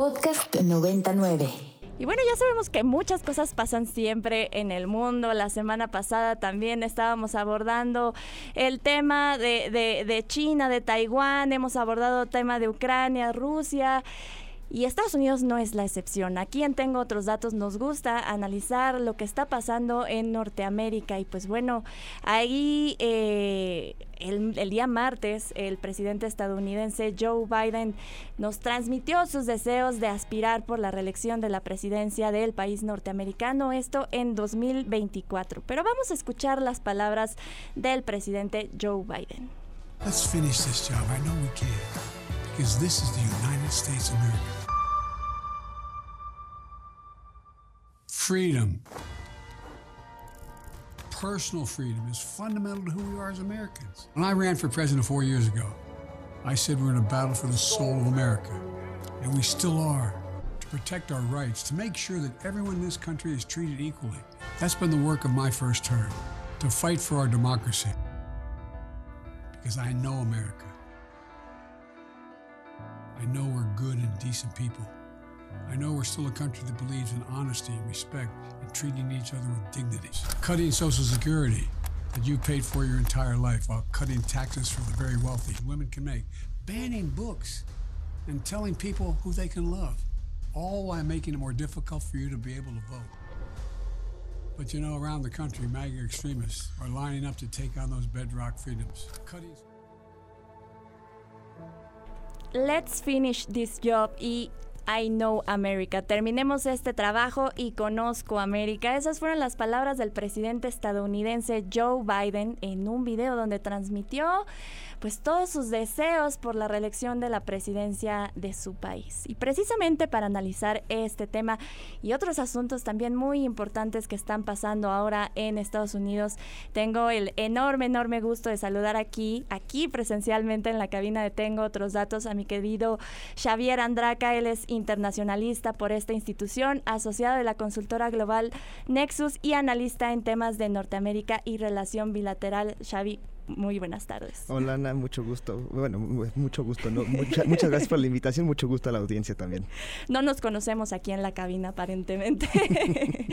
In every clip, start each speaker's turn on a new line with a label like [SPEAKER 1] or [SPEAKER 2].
[SPEAKER 1] Podcast 99.
[SPEAKER 2] Y bueno, ya sabemos que muchas cosas pasan siempre en el mundo. La semana pasada también estábamos abordando el tema de, de, de China, de Taiwán, hemos abordado el tema de Ucrania, Rusia. Y Estados Unidos no es la excepción. Aquí en Tengo otros datos nos gusta analizar lo que está pasando en Norteamérica. Y pues bueno, ahí eh, el, día martes el presidente estadounidense Joe Biden nos transmitió sus deseos de aspirar por la reelección de la presidencia del país norteamericano, esto en 2024. Pero vamos a escuchar las palabras del presidente Joe Biden.
[SPEAKER 3] Let's finish this job. I know we can. Because this is the United States of. Freedom. Personal freedom is fundamental to who we are as Americans. When I ran for president four years ago, I said we're in a battle for the soul of America. And we still are. To protect our rights, to make sure that everyone in this country is treated equally. That's been the work of my first term. To fight for our democracy. Because I know America. I know we're good and decent people. I know we're still a country that believes in honesty and respect and treating each other with dignity. Cutting Social Security that you paid for your entire life while cutting taxes for the very wealthy women can make. Banning books and telling people who they can love, all while making it more difficult for you to be able to vote. But you know, around the country, MAGA extremists are lining up to take on those bedrock freedoms. Cutting
[SPEAKER 2] Let's finish this job y I know America. Terminemos este trabajo y conozco América. Esas fueron las palabras del presidente estadounidense Joe Biden en un video donde transmitió pues todos sus deseos por la reelección de la presidencia de su país. Y precisamente para analizar este tema y otros asuntos también muy importantes que están pasando ahora en Estados Unidos, tengo el enorme, enorme gusto de saludar aquí, aquí presencialmente en la cabina de Tengo otros datos a mi querido Xavier Andraca. Él es internacionalista por esta institución, asociado de la consultora global Nexus y analista en temas de Norteamérica y relación bilateral. Xavi, muy buenas tardes.
[SPEAKER 4] Hola Ana, mucho gusto. Bueno, mucho gusto. ¿no? Mucha, muchas gracias por la invitación, mucho gusto a la audiencia también.
[SPEAKER 2] No nos conocemos aquí en la cabina aparentemente.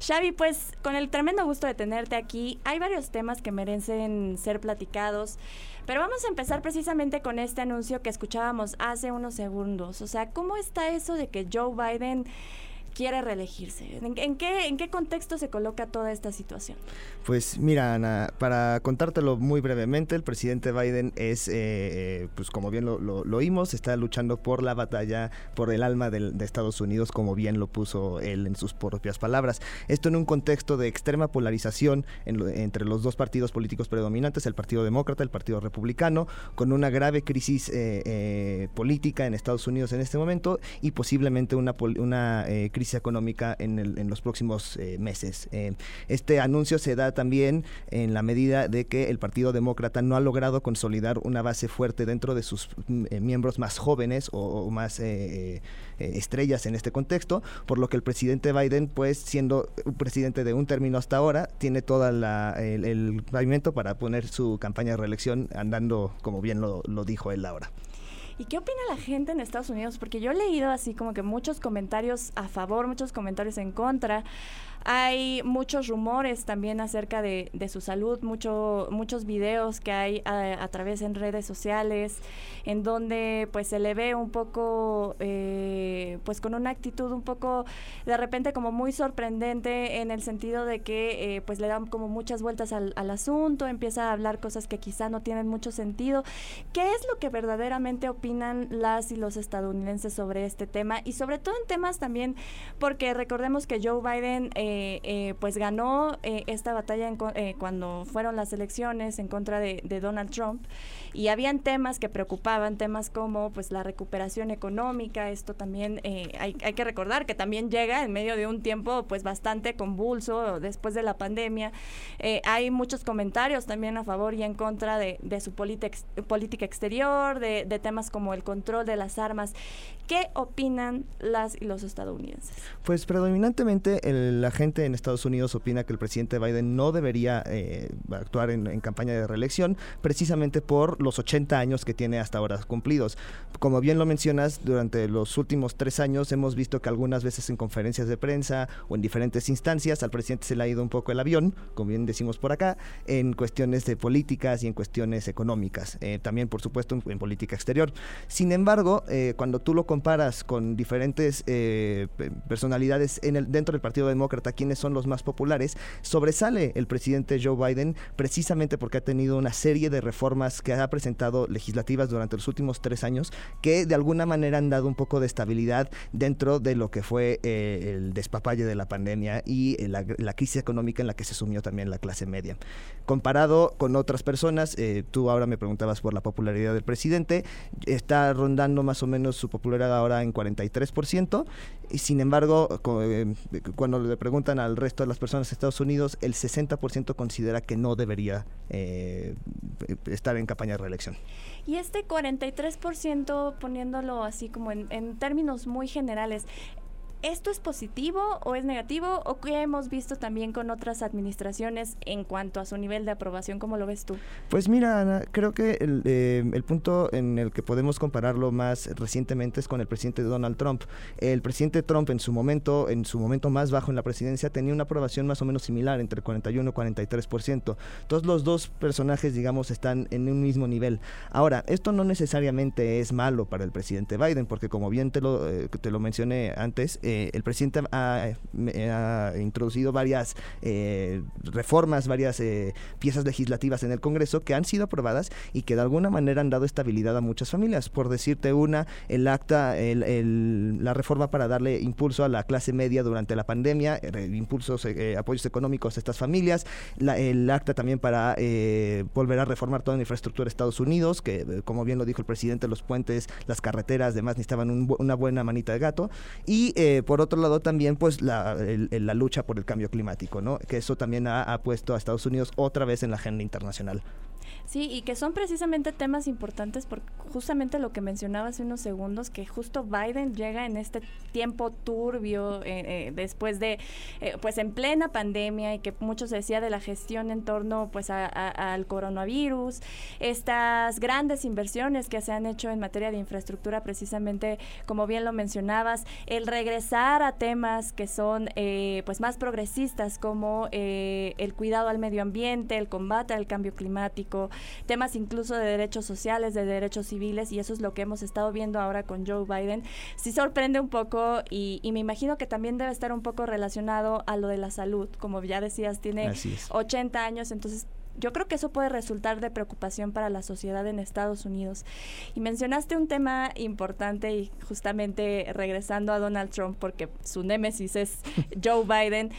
[SPEAKER 2] Xavi, pues con el tremendo gusto de tenerte aquí, hay varios temas que merecen ser platicados. Pero vamos a empezar precisamente con este anuncio que escuchábamos hace unos segundos. O sea, ¿cómo está eso de que Joe Biden quiere reelegirse. ¿En, qué, ¿En, qué, contexto se coloca toda esta situación?
[SPEAKER 4] Pues mira, Ana, para contártelo muy brevemente, el presidente Biden es, eh, pues como bien lo, oímos, está luchando por la batalla, por el alma de, de, Estados Unidos, como bien lo puso él en sus propias palabras. Esto en un contexto de extrema polarización entre los dos partidos políticos predominantes, el Partido Demócrata, el Partido Republicano, con una grave crisis eh, eh, política en Estados Unidos en este momento y posiblemente una, una crisis económica en, el, en los próximos eh, meses. Eh, este anuncio se da también en la medida de que el Partido Demócrata no ha logrado consolidar una base fuerte dentro de sus eh, miembros más jóvenes o, más estrellas en este contexto, por lo que el presidente Biden, pues siendo presidente de un término hasta ahora, tiene todo el, el pavimento para poner su campaña de reelección andando como bien lo dijo él ahora.
[SPEAKER 2] ¿Y qué opina la gente en Estados Unidos? Porque yo he leído así como que muchos comentarios a favor, muchos comentarios en contra. Hay muchos rumores también acerca de, de su salud, mucho, muchos videos que hay a, través en redes sociales, en donde pues se le ve un poco, eh, pues con una actitud un poco de repente como muy sorprendente en el sentido de que eh, pues le dan como muchas vueltas al, al, asunto, empieza a hablar cosas que quizá no tienen mucho sentido. ¿Qué es lo que verdaderamente opinan las y los estadounidenses sobre este tema? Y sobre todo en temas también, porque recordemos que Joe Biden... Eh, eh, eh, pues ganó eh, esta batalla en, eh, cuando fueron las elecciones en contra de, Donald Trump y habían temas que preocupaban, temas como pues la recuperación económica, esto también hay, hay, que recordar que también llega en medio de un tiempo pues bastante convulso después de la pandemia. hay muchos comentarios también a favor y en contra de, de su política exterior, de, de temas como el control de las armas. ¿Qué opinan las y los estadounidenses?
[SPEAKER 4] Pues predominantemente la gente en Estados Unidos opina que el presidente Biden no debería eh, actuar en, campaña de reelección precisamente por los 80 años que tiene hasta ahora cumplidos. Como bien lo mencionas, durante los últimos tres años hemos visto que algunas veces en conferencias de prensa o en diferentes instancias al presidente se le ha ido un poco el avión, como bien decimos por acá, en cuestiones de políticas y en cuestiones económicas, eh, también por supuesto en, política exterior. Sin embargo, eh, cuando tú lo comparas con diferentes eh, personalidades en el, dentro del Partido Demócrata, quienes son los más populares, sobresale el presidente Joe Biden precisamente porque ha tenido una serie de reformas que ha presentado legislativas durante los últimos tres años que de alguna manera han dado un poco de estabilidad dentro de lo que fue eh, el despapalle de la pandemia y eh, la, crisis económica en la que se sumió también la clase media. Comparado con otras personas, tú ahora me preguntabas por la popularidad del presidente, está rondando más o menos su popularidad ahora en 43%, y sin embargo, eh, cuando le preguntan al resto de las personas de Estados Unidos, el 60% considera que no debería eh, estar en campaña de reelección.
[SPEAKER 2] Y este 43%, poniéndolo así como en, en términos muy generales, ¿Esto es positivo o es negativo o qué hemos visto también con otras administraciones en cuanto a su nivel de aprobación? ¿Cómo lo ves tú?
[SPEAKER 4] Pues mira, Ana, creo que el, eh, el punto en el que podemos compararlo más recientemente es con el presidente Donald Trump. El presidente Trump en su momento, en su momento más bajo en la presidencia, tenía una aprobación más o menos similar, entre 41 y 43%. Todos los dos personajes, digamos, están en un mismo nivel. Ahora, esto no necesariamente es malo para el presidente Biden, porque como bien te lo, eh, te lo mencioné antes, eh, el presidente ha, introducido varias eh, reformas, varias eh, piezas legislativas en el Congreso que han sido aprobadas y que de alguna manera han dado estabilidad a muchas familias. Por decirte una, el acta, la reforma para darle impulso a la clase media durante la pandemia, impulsos, apoyos económicos a estas familias, el acta también para volver a reformar toda la infraestructura de Estados Unidos, que como bien lo dijo el presidente, los puentes, las carreteras, demás necesitaban una buena manita de gato, y por otro lado también pues la, la, lucha por el cambio climático, ¿no? Que eso también ha puesto a Estados Unidos otra vez en la agenda internacional.
[SPEAKER 2] Sí, y que son precisamente temas importantes por justamente lo que mencionaba hace unos segundos, que justo Biden llega en este tiempo turbio, eh, eh, después de, eh, pues en plena pandemia y que mucho se decía de la gestión en torno pues al coronavirus, estas grandes inversiones que se han hecho en materia de infraestructura precisamente, como bien lo mencionabas, el regresar a temas que son pues más progresistas como el cuidado al medio ambiente, el combate al cambio climático, temas incluso de derechos sociales, de derechos civiles, y eso es lo que hemos estado viendo ahora con Joe Biden. Sí sorprende un poco y, me imagino que también debe estar un poco relacionado a lo de la salud. Como ya decías, tiene 80 años, entonces yo creo que eso puede resultar de preocupación para la sociedad en Estados Unidos. Y mencionaste un tema importante y justamente regresando a Donald Trump, porque su némesis es Joe Biden,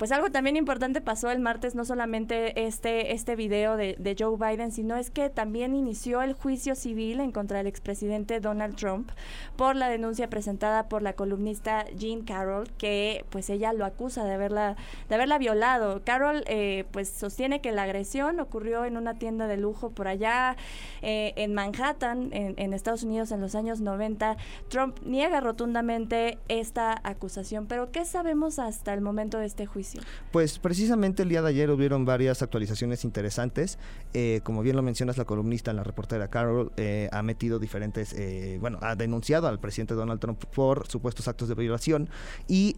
[SPEAKER 2] pues algo también importante pasó el martes, no solamente este, este video de, Joe Biden, sino es que también inició el juicio civil en contra del expresidente Donald Trump por la denuncia presentada por la columnista Jean Carroll, que pues ella lo acusa de haberla, de haberla violado. Carroll eh, pues sostiene que la agresión ocurrió en una tienda de lujo por allá eh, en Manhattan, en, en Estados Unidos en los años 90. Trump niega rotundamente esta acusación, pero ¿qué sabemos hasta el momento de este juicio?
[SPEAKER 4] Pues precisamente el día de ayer hubieron varias actualizaciones interesantes. Eh, como bien lo mencionas, la columnista, la reportera Carol, eh, ha metido diferentes, eh, bueno, ha denunciado al presidente Donald Trump por supuestos actos de violación y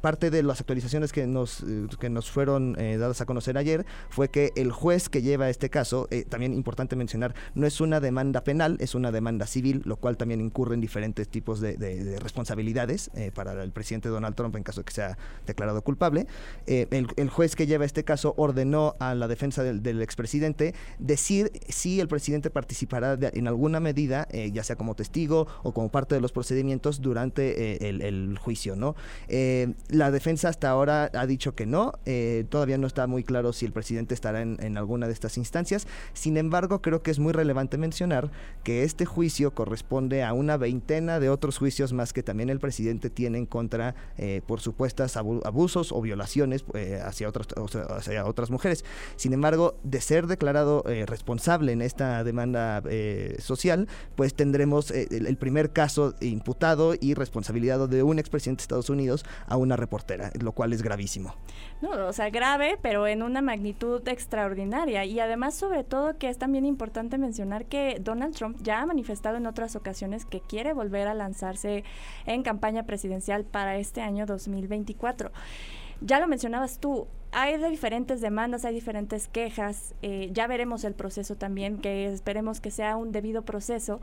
[SPEAKER 4] parte de las actualizaciones que nos, que nos fueron dadas a conocer ayer fue que el juez que lleva este caso, también importante mencionar, no es una demanda penal, es una demanda civil, lo cual también incurre en diferentes tipos de, de responsabilidades para el presidente Donald Trump en caso de que sea declarado culpable. Eh, el, juez que lleva este caso ordenó a la defensa del, expresidente decir si el presidente participará en alguna medida, eh, ya sea como testigo o como parte de los procedimientos durante eh, el, juicio. ¿no? la defensa hasta ahora ha dicho que no, todavía no está muy claro si el presidente estará en, en alguna de estas instancias. Sin embargo, creo que es muy relevante mencionar que este juicio corresponde a una veintena de otros juicios más que también el presidente tiene en contra por supuestas abusos o violaciones eh, hacia, otras, hacia otras mujeres. Sin embargo, de ser declarado eh, responsable en esta demanda social, pues tendremos el, primer caso imputado y responsabilidad de un expresidente de Estados Unidos a una reportera, lo cual es gravísimo.
[SPEAKER 2] No, o sea, grave, pero en una magnitud extraordinaria. Y además, sobre todo, que es también importante mencionar que Donald Trump ya ha manifestado en otras ocasiones que quiere volver a lanzarse en campaña presidencial para este año 2024. Ya lo mencionabas tú, hay diferentes demandas, hay diferentes quejas, eh, ya veremos el proceso también, que esperemos que sea un debido proceso,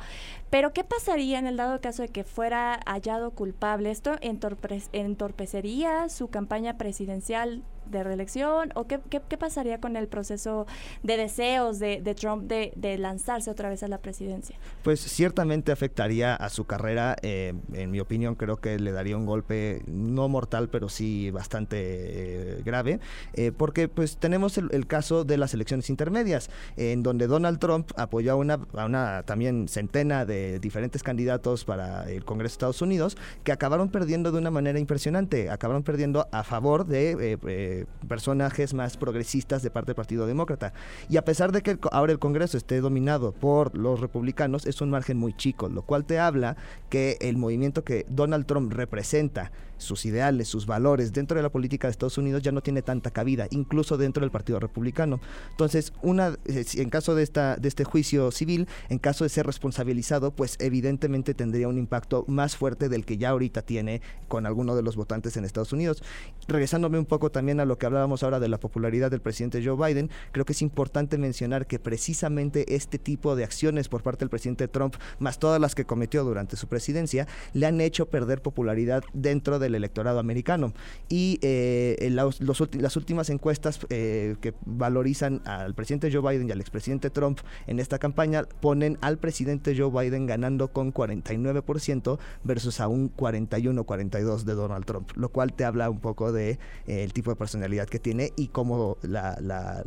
[SPEAKER 2] pero ¿qué pasaría en el dado caso de que fuera hallado culpable? ¿Esto entorpecería su campaña presidencial de reelección? ¿O qué, qué, pasaría con el proceso de deseos de, Trump de, de, lanzarse otra vez a la presidencia?
[SPEAKER 4] Pues ciertamente afectaría a su carrera. Eh, en mi opinión, creo que le daría un golpe no mortal, pero sí bastante eh, grave, eh, porque pues tenemos el, caso de las elecciones intermedias, en donde Donald Trump apoyó a una, a una también centena de diferentes candidatos para el Congreso de Estados Unidos que acabaron perdiendo de una manera impresionante, acabaron perdiendo a favor de personajes más progresistas de parte del Partido Demócrata. Y a pesar de que ahora el Congreso esté dominado por los republicanos, es un margen muy chico, lo cual te habla que el movimiento que Donald Trump representa sus ideales, sus valores dentro de la política de Estados Unidos ya no tiene tanta cabida, incluso dentro del Partido Republicano. Entonces, una, eh, en caso de, esta, de este juicio civil, en caso de ser responsabilizado, pues evidentemente tendría un impacto más fuerte del que ya ahorita tiene con alguno de los votantes en Estados Unidos. Regresándome un poco también a lo que hablábamos ahora de la popularidad del presidente Joe Biden, creo que es importante mencionar que precisamente este tipo de acciones por parte del presidente Trump, más todas las que cometió durante su presidencia, le han hecho perder popularidad dentro de del electorado americano. Y eh, las últimas encuestas eh, que valorizan al presidente Joe Biden y al expresidente Trump en esta campaña ponen al presidente Joe Biden ganando con 49% versus a un 41-42 de Donald Trump, lo cual te habla un poco de eh, tipo de personalidad que tiene y cómo la,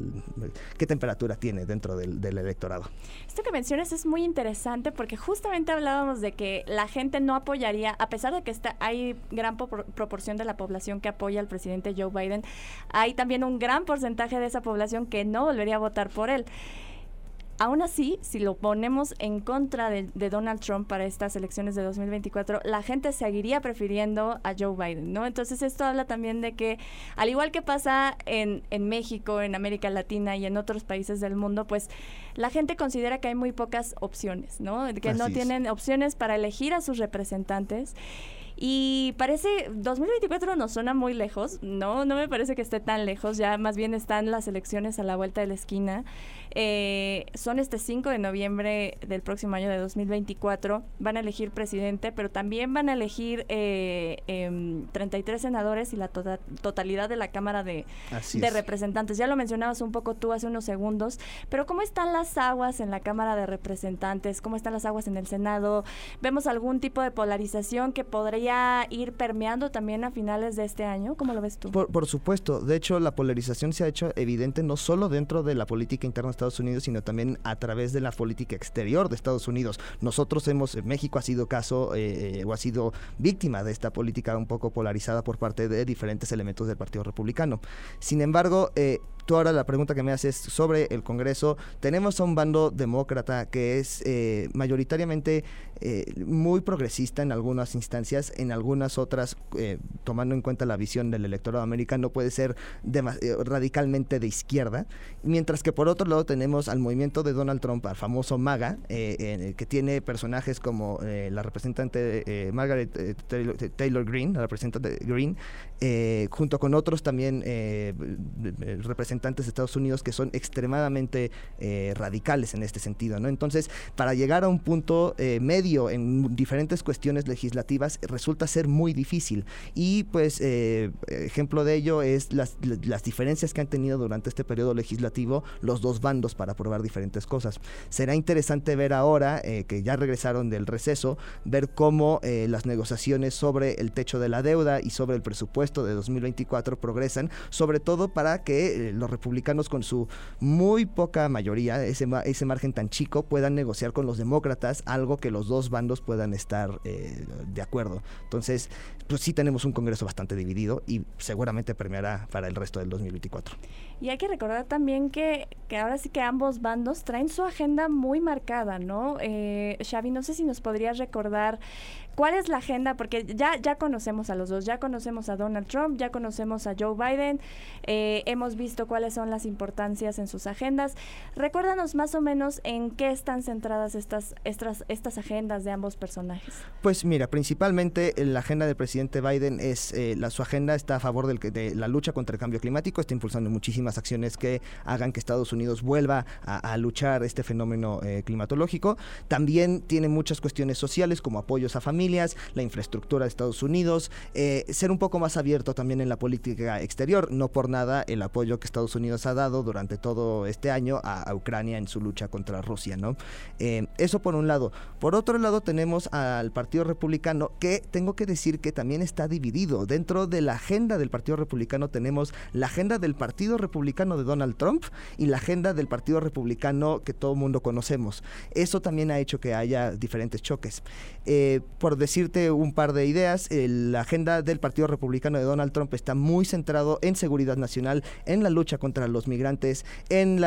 [SPEAKER 4] qué temperatura tiene dentro del, del electorado.
[SPEAKER 2] Esto que mencionas es muy interesante porque justamente hablábamos de que la gente no apoyaría, a pesar de que está, hay gran proporción de la población que apoya al presidente Joe Biden, hay también un gran porcentaje de esa población que no volvería a votar por él. Aún así, si lo ponemos en contra de, Donald Trump para estas elecciones de 2024, la gente seguiría prefiriendo a Joe Biden, ¿no? Entonces esto habla también de que, al igual que pasa en, en México, en América Latina y en otros países del mundo, pues la gente considera que hay muy pocas opciones, ¿no? Que no tienen opciones para elegir a sus representantes. Y parece, 2024 nos suena muy lejos, no, no me parece que esté tan lejos, ya más bien están las elecciones a la vuelta de la esquina. Eh, son este 5 de noviembre del próximo año de 2024. Van a elegir presidente, pero también van a elegir eh, 33 em, senadores y la tota-, totalidad de la Cámara de, de Representantes. Ya lo mencionabas un poco tú hace unos segundos, pero ¿cómo están las aguas en la Cámara de Representantes? ¿Cómo están las aguas en el Senado? ¿Vemos algún tipo de polarización que podría ir permeando también a finales de este año? ¿Cómo lo ves tú?
[SPEAKER 4] Por, por supuesto. De hecho, la polarización se ha hecho evidente no solo dentro de la política interna Estados Unidos, sino también a través de la política exterior de Estados Unidos. Nosotros hemos, México ha sido caso eh, o ha sido víctima de esta política un poco polarizada por parte de diferentes elementos del Partido Republicano. Sin embargo, eh, tú ahora la pregunta que me haces sobre el Congreso, tenemos a un bando demócrata que es eh, mayoritariamente eh, muy progresista en algunas instancias, en algunas otras, eh, tomando en cuenta la visión del electorado americano, puede ser radicalmente de izquierda, mientras que por otro lado tenemos al movimiento de Donald Trump, al famoso MAGA, que tiene personajes como la representante Margaret Taylor, Green, la representante Green, junto con otros también representantes de Estados Unidos que son extremadamente eh, radicales en este sentido. ¿no? Entonces, para llegar a un punto eh, medio en diferentes cuestiones legislativas resulta ser muy difícil. Y pues eh, ejemplo de ello es las, las diferencias que han tenido durante este periodo legislativo los dos bandos para aprobar diferentes cosas. Será interesante ver ahora que ya regresaron del receso, ver cómo las negociaciones sobre el techo de la deuda y sobre el presupuesto de 2024 progresan, sobre todo para que los los republicanos con su muy poca mayoría, ese, ese margen tan chico, puedan negociar con los demócratas algo que los dos bandos puedan estar eh, de acuerdo. Entonces, pues sí tenemos un Congreso bastante dividido y seguramente premiará para el resto del 2024.
[SPEAKER 2] Y hay que recordar también que, que ahora sí que ambos bandos traen su agenda muy marcada, ¿no? Eh, Xavi, no sé si nos podrías recordar cuál es la agenda, porque ya, ya conocemos a los dos, ya conocemos a Donald Trump, ya conocemos a Joe Biden, eh, hemos visto cuáles son las importancias en sus agendas. Recuérdanos más o menos en qué están centradas estas, estas, estas agendas de ambos personajes.
[SPEAKER 4] Pues mira, principalmente la agenda del presidente Biden es, eh, la, su agenda está a favor del, de la lucha contra el cambio climático, está impulsando muchísimas acciones que hagan que Estados Unidos vuelva a, luchar este fenómeno eh, climatológico. También tiene muchas cuestiones sociales como apoyos a familias, la infraestructura de Estados Unidos, eh, ser un poco más abierto también en la política exterior. No por nada el apoyo que Estados Unidos ha dado durante todo este año a, Ucrania en su lucha contra Rusia, ¿no? Eh, eso por un lado. Por otro lado tenemos al Partido Republicano que tengo que decir que también está dividido. Dentro de la agenda del Partido Republicano tenemos la agenda del Partido Republicano de Donald Trump y la agenda del Partido Republicano que todo el mundo conocemos. Eso también ha hecho que haya diferentes choques. Eh, por decirte un par de ideas, la agenda del Partido Republicano de Donald Trump está muy centrado en seguridad nacional, en la lucha contra los migrantes, en,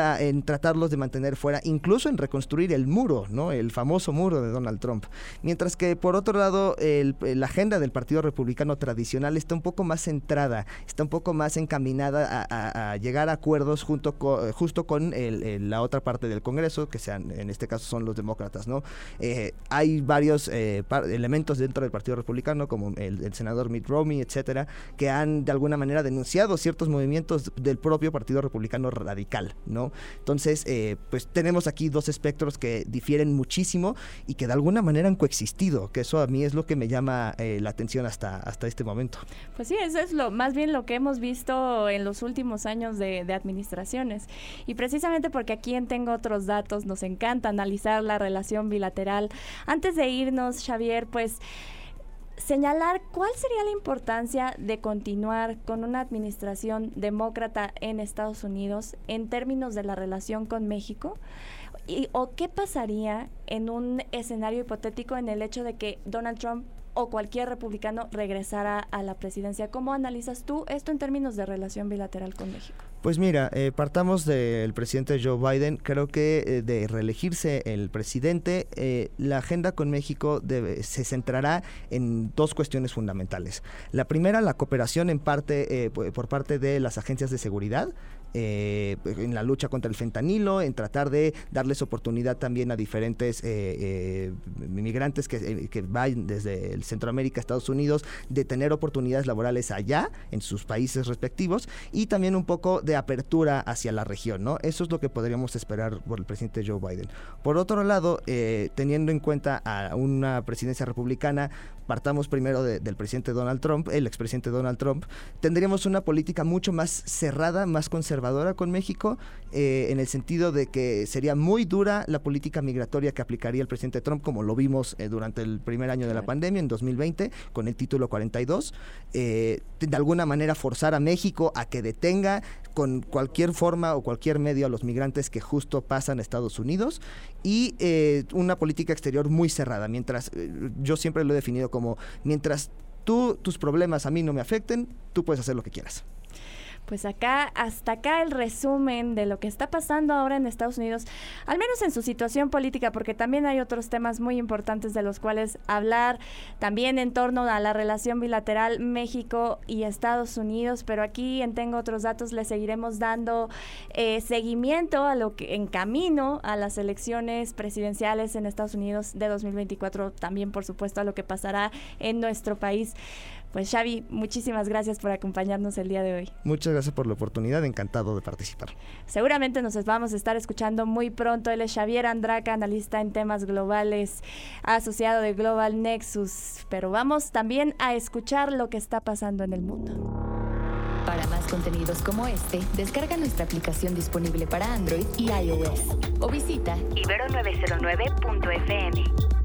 [SPEAKER 4] tratarlos de mantener fuera, incluso en reconstruir el muro, el famoso muro de Donald Trump. Mientras que por otro lado, la agenda del Partido Republicano tradicional está un poco más centrada, está un poco más encaminada a llegar acuerdos junto eh, justo con la otra parte del Congreso, que sean, en este caso son los demócratas. Eh, hay varios eh, elementos dentro del Partido Republicano, como el, senador Mitt Romney, etcétera, que han de alguna manera denunciado ciertos movimientos del propio Partido Republicano radical, ¿no? Entonces, pues tenemos aquí dos espectros que difieren muchísimo y que de alguna manera han coexistido, que eso a mí es lo que me llama la atención hasta, hasta este momento.
[SPEAKER 2] Pues sí, eso es lo más bien lo que hemos visto en los últimos años de de, administraciones. Y precisamente porque aquí en Tengo otros datos nos encanta analizar la relación bilateral. Antes de irnos, Xavier, pues señalar cuál sería la importancia de continuar con una administración demócrata en Estados Unidos en términos de la relación con México. Y, ¿O qué pasaría en un escenario hipotético en el hecho de que Donald Trump o cualquier republicano regresara a la presidencia. ¿Cómo analizas tú esto en términos de relación bilateral con México?
[SPEAKER 4] Pues mira, eh, partamos del presidente Joe Biden. Creo que eh, de reelegirse el presidente, eh, la agenda con México se centrará en dos cuestiones fundamentales. La primera, la cooperación en parte por parte de las agencias de seguridad, eh, en la lucha contra el fentanilo, en tratar de darles oportunidad también a diferentes eh, eh, inmigrantes que, que, vayan desde el Centroamérica a Estados Unidos, de tener oportunidades laborales allá, en sus países respectivos, y también un poco de apertura hacia la región, ¿no? Eso es lo que podríamos esperar por el presidente Joe Biden. Por otro lado, teniendo en cuenta a una presidencia republicana, partamos primero del presidente Donald Trump, el expresidente Donald Trump, tendríamos una política mucho más cerrada, más conservadora con México, eh, en el sentido de que sería muy dura la política migratoria que aplicaría el presidente Trump, como lo vimos eh, durante el primer año de la pandemia, en 2020, con el título 42, eh, de alguna manera forzar a México a que detenga con cualquier forma o cualquier medio a los migrantes que justo pasan a Estados Unidos y una política exterior muy cerrada, mientras yo siempre lo he definido como mientras tú, tus problemas a mí no me afecten, tú puedes hacer lo que quieras.
[SPEAKER 2] Pues acá, hasta acá el resumen de lo que está pasando ahora en Estados Unidos, al menos en su situación política, porque también hay otros temas muy importantes de los cuales hablar, también en torno a la relación bilateral México y Estados Unidos, pero aquí en Tengo otros datos le seguiremos dando eh, seguimiento a lo que en camino a las elecciones presidenciales en Estados Unidos de 2024, también por supuesto a lo que pasará en nuestro país. Pues Xavi, muchísimas gracias por acompañarnos el día de hoy.
[SPEAKER 4] Muchas gracias por la oportunidad, encantado de participar.
[SPEAKER 2] Seguramente nos vamos a estar escuchando muy pronto. Él es Xavier Andraca, analista en temas globales, asociado de Global Nexus. Pero vamos también a escuchar lo que está pasando en el mundo.
[SPEAKER 1] Para más contenidos como este, descarga nuestra aplicación disponible para Android y iOS o visita ibero909.fm.